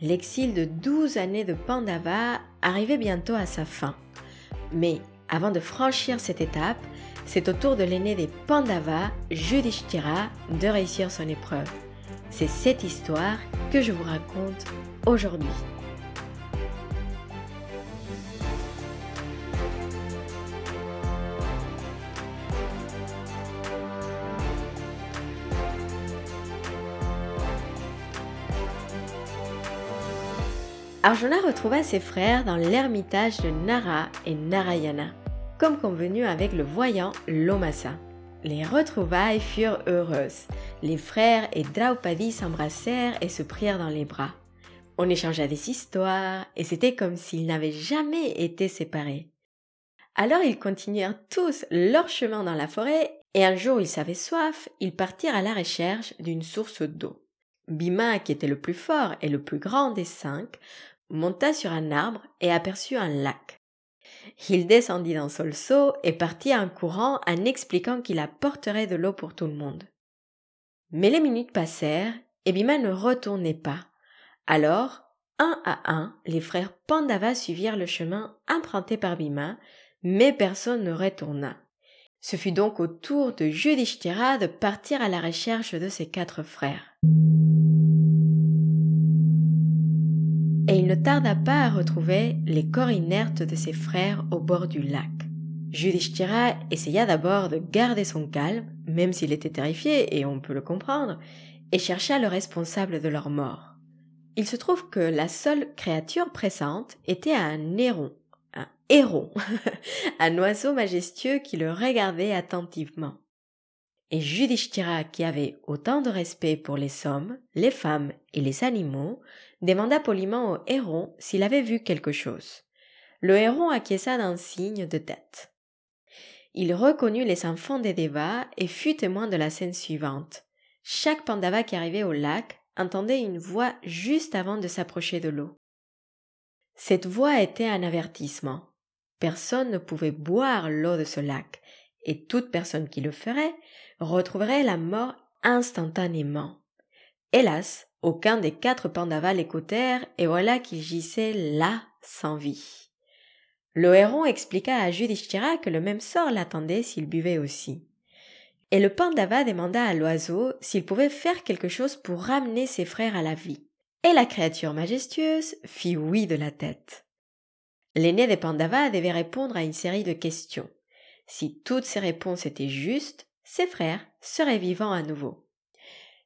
l'exil de 12 années de Pandava arrivait bientôt à sa fin. Mais avant de franchir cette étape, c'est au tour de l'aîné des Pandavas, Yudhishthira, de réussir son épreuve. C'est cette histoire que je vous raconte aujourd'hui. Arjuna retrouva ses frères dans l'ermitage de Nara et Narayana, comme convenu avec le voyant Lomasa. Les retrouvailles furent heureuses. Les frères et Draupadi s'embrassèrent et se prirent dans les bras. On échangea des histoires et c'était comme s'ils n'avaient jamais été séparés. Alors ils continuèrent tous leur chemin dans la forêt et un jour ils avaient soif, ils partirent à la recherche d'une source d'eau. Bhima, qui était le plus fort et le plus grand des cinq, monta sur un arbre et aperçut un lac. Il descendit dans son seau et partit en courant en expliquant qu'il apporterait de l'eau pour tout le monde. Mais les minutes passèrent et Bhima ne retournait pas. Alors, un à un, les frères Pandava suivirent le chemin emprunté par Bhima, mais personne ne retourna. Ce fut donc au tour de Yudhishthira de partir à la recherche de ses quatre frères. et il ne tarda pas à retrouver les corps inertes de ses frères au bord du lac. Yudhishthira essaya d'abord de garder son calme, même s'il était terrifié, et on peut le comprendre, et chercha le responsable de leur mort. Il se trouve que la seule créature pressante était un héron, un héron, un oiseau majestueux qui le regardait attentivement. Et Yudhishthira, qui avait autant de respect pour les hommes, les femmes et les animaux, demanda poliment au héron s'il avait vu quelque chose. Le héron acquiesça d'un signe de tête. Il reconnut les enfants des Devas et fut témoin de la scène suivante. Chaque Pandava qui arrivait au lac entendait une voix juste avant de s'approcher de l'eau. Cette voix était un avertissement. Personne ne pouvait boire l'eau de ce lac, et toute personne qui le ferait retrouverait la mort instantanément. Hélas, aucun des quatre Pandavas l'écoutèrent, et voilà qu'il gissait là, sans vie. Le héron expliqua à Yudhishthira que le même sort l'attendait s'il buvait aussi. Et le Pandava demanda à l'oiseau s'il pouvait faire quelque chose pour ramener ses frères à la vie. Et la créature majestueuse fit oui de la tête. L'aîné des Pandavas devait répondre à une série de questions. Si toutes ces réponses étaient justes, ses frères seraient vivants à nouveau.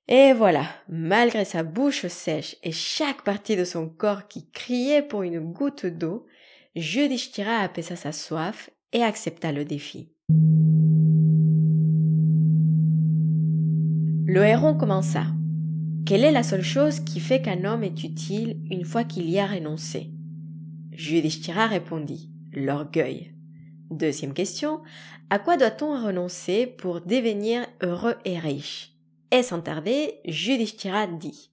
Et voilà, malgré sa bouche sèche et chaque partie de son corps qui criait pour une goutte d'eau, Yudhishthira apaisa sa soif et accepta le défi. Le héron commença. Quelle est la seule chose qui fait qu'un homme est utile une fois qu'il y a renoncé? Yudhishthira répondit l'orgueil. Deuxième question, à quoi doit-on renoncer pour devenir heureux et riche? Et sans tarder, Yudhishthira dit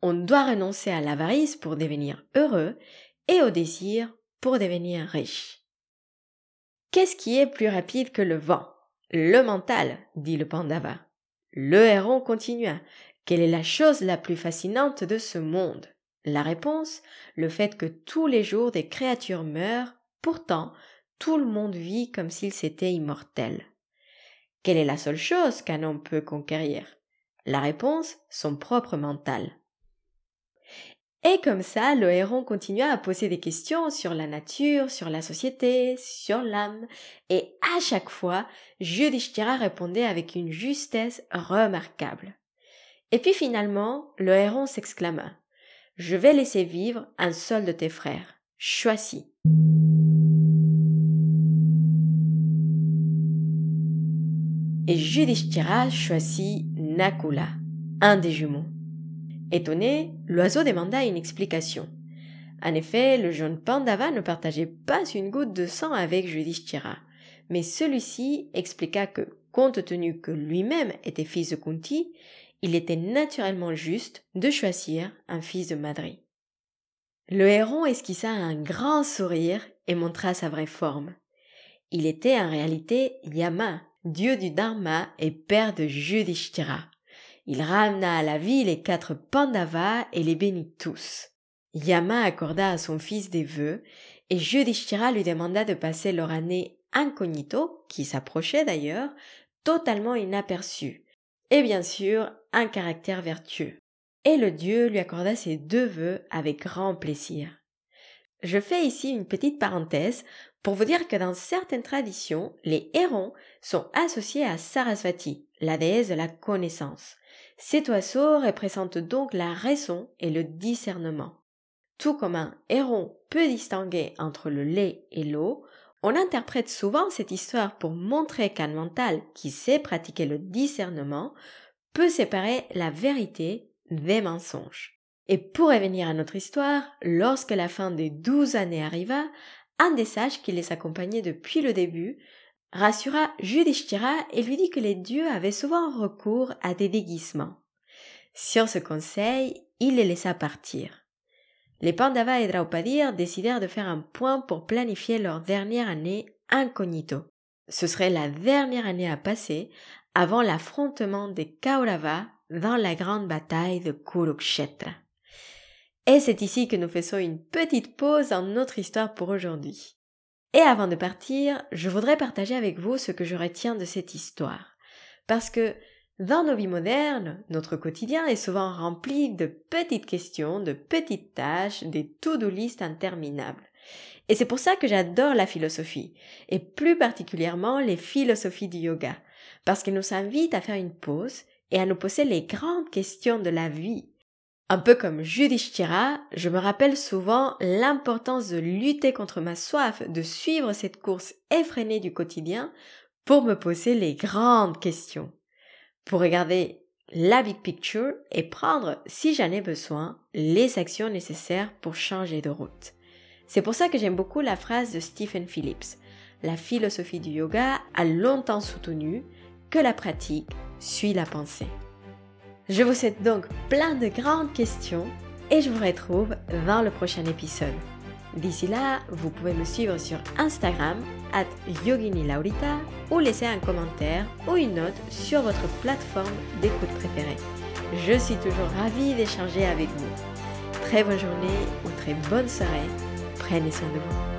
On doit renoncer à l'avarice pour devenir heureux et au désir pour devenir riche. Qu'est-ce qui est plus rapide que le vent? Le mental, dit le Pandava. Le héron continua. Quelle est la chose la plus fascinante de ce monde? La réponse, le fait que tous les jours des créatures meurent, pourtant tout le monde vit comme s'il s'était immortel. Quelle est la seule chose qu'un homme peut conquérir? La réponse, son propre mental. Et comme ça, le héron continua à poser des questions sur la nature, sur la société, sur l'âme, et à chaque fois, Yudhishthira répondait avec une justesse remarquable. Et puis finalement, le héron s'exclama. Je vais laisser vivre un seul de tes frères. Choisis. et Yudhishthira choisit Nakula, un des jumeaux. Étonné, l'oiseau demanda une explication. En effet, le jeune Pandava ne partageait pas une goutte de sang avec Yudhishthira, mais celui-ci expliqua que, compte tenu que lui-même était fils de Kunti, il était naturellement juste de choisir un fils de Madri. Le héron esquissa un grand sourire et montra sa vraie forme. Il était en réalité Yama, dieu du Dharma et père de Yudhishthira. Il ramena à la vie les quatre Pandavas et les bénit tous. Yama accorda à son fils des vœux et Yudhishthira lui demanda de passer leur année incognito, qui s'approchait d'ailleurs, totalement inaperçu, et bien sûr un caractère vertueux. Et le dieu lui accorda ses deux vœux avec grand plaisir. Je fais ici une petite parenthèse pour vous dire que dans certaines traditions, les hérons sont associés à Sarasvati, la déesse de la connaissance. Cet oiseau représente donc la raison et le discernement. Tout comme un héron peut distinguer entre le lait et l'eau, on interprète souvent cette histoire pour montrer qu'un mental qui sait pratiquer le discernement peut séparer la vérité des mensonges. Et pour revenir à notre histoire, lorsque la fin des douze années arriva, un des sages qui les accompagnait depuis le début rassura Judishthira et lui dit que les dieux avaient souvent recours à des déguisements. Sur ce conseil, il les laissa partir. Les Pandavas et Draupadir décidèrent de faire un point pour planifier leur dernière année incognito. Ce serait la dernière année à passer avant l'affrontement des Kauravas dans la grande bataille de Kurukshetra. Et c'est ici que nous faisons une petite pause dans notre histoire pour aujourd'hui. Et avant de partir, je voudrais partager avec vous ce que je retiens de cette histoire. Parce que dans nos vies modernes, notre quotidien est souvent rempli de petites questions, de petites tâches, des to-do list interminables. Et c'est pour ça que j'adore la philosophie, et plus particulièrement les philosophies du yoga, parce qu'elles nous invitent à faire une pause et à nous poser les grandes questions de la vie. Un peu comme Judishthira, je me rappelle souvent l'importance de lutter contre ma soif de suivre cette course effrénée du quotidien pour me poser les grandes questions pour regarder la big picture et prendre, si j'en ai besoin, les actions nécessaires pour changer de route. C'est pour ça que j'aime beaucoup la phrase de Stephen Phillips. La philosophie du yoga a longtemps soutenu que la pratique suit la pensée. Je vous souhaite donc plein de grandes questions et je vous retrouve dans le prochain épisode. D'ici là, vous pouvez me suivre sur Instagram, at Yogini Laurita, ou laisser un commentaire ou une note sur votre plateforme d'écoute préférée. Je suis toujours ravie d'échanger avec vous. Très bonne journée ou très bonne soirée. Prenez soin de vous.